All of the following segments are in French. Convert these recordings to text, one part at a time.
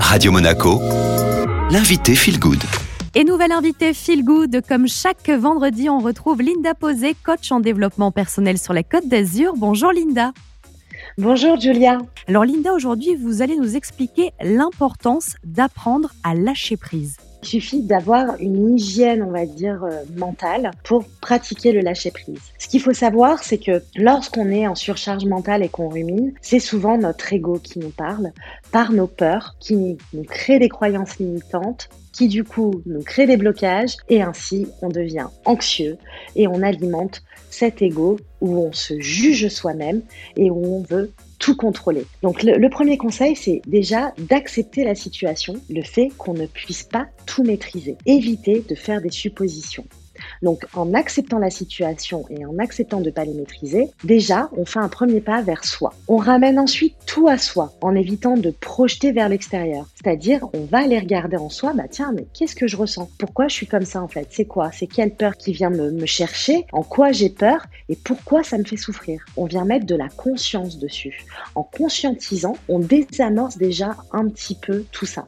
Radio Monaco, l'invité Feel Good. Et nouvelle invitée Feel Good, comme chaque vendredi, on retrouve Linda Posé, coach en développement personnel sur la Côte d'Azur. Bonjour Linda. Bonjour Julia. Alors Linda, aujourd'hui, vous allez nous expliquer l'importance d'apprendre à lâcher prise. Il suffit d'avoir une hygiène, on va dire, euh, mentale pour pratiquer le lâcher-prise. Ce qu'il faut savoir, c'est que lorsqu'on est en surcharge mentale et qu'on rumine, c'est souvent notre ego qui nous parle, par nos peurs, qui nous crée des croyances limitantes, qui du coup nous crée des blocages et ainsi on devient anxieux et on alimente cet ego où on se juge soi-même et où on veut contrôler. Donc le, premier conseil, c'est déjà d'accepter la situation, le fait qu'on ne puisse pas tout maîtriser. Éviter de faire des suppositions. Donc, en acceptant la situation et en acceptant de ne pas les maîtriser, déjà, on fait un premier pas vers soi. On ramène ensuite tout à soi en évitant de projeter vers l'extérieur. C'est-à-dire, on va aller regarder en soi, bah tiens, mais qu'est-ce que je ressens? Pourquoi je suis comme ça en fait? C'est quoi? C'est quelle peur qui vient me, me chercher? En quoi j'ai peur? Et pourquoi ça me fait souffrir? On vient mettre de la conscience dessus. En conscientisant, on désamorce déjà un petit peu tout ça.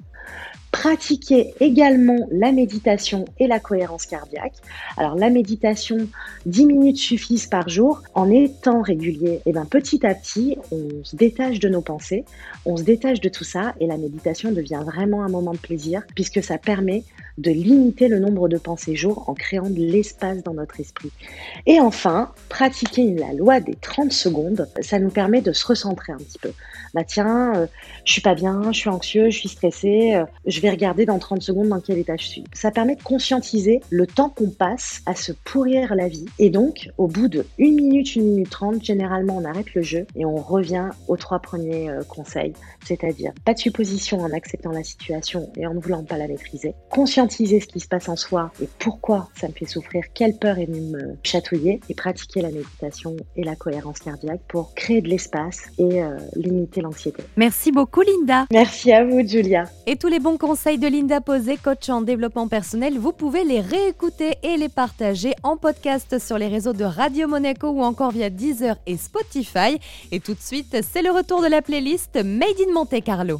Pratiquer également la méditation et la cohérence cardiaque. Alors la méditation, 10 minutes suffisent par jour. En étant régulier, et eh ben, petit à petit, on se détache de nos pensées, on se détache de tout ça et la méditation devient vraiment un moment de plaisir puisque ça permet de limiter le nombre de pensées jour en créant de l'espace dans notre esprit. Et enfin, pratiquer la loi des 30 secondes, ça nous permet de se recentrer un petit peu. Bah tiens, euh, je suis pas bien, je suis anxieux, je suis stressé, euh, je vais regarder dans 30 secondes dans quel état je suis. Ça permet de conscientiser le temps qu'on passe à se pourrir la vie. Et donc, au bout de 1 minute, 1 minute 30, généralement, on arrête le jeu et on revient aux trois premiers euh, conseils. C'est-à-dire, pas de supposition en acceptant la situation et en ne voulant pas la maîtriser. Conscientiser ce qui se passe en soi et pourquoi ça me fait souffrir, quelle peur est venue me chatouiller et pratiquer la méditation et la cohérence cardiaque pour créer de l'espace et limiter l'anxiété. Merci beaucoup Linda. Merci à vous Julia. Et tous les bons conseils de Linda Posé, coach en développement personnel, vous pouvez les réécouter et les partager en podcast sur les réseaux de Radio Monaco ou encore via Deezer et Spotify. Et tout de suite, c'est le retour de la playlist Made in Monte Carlo.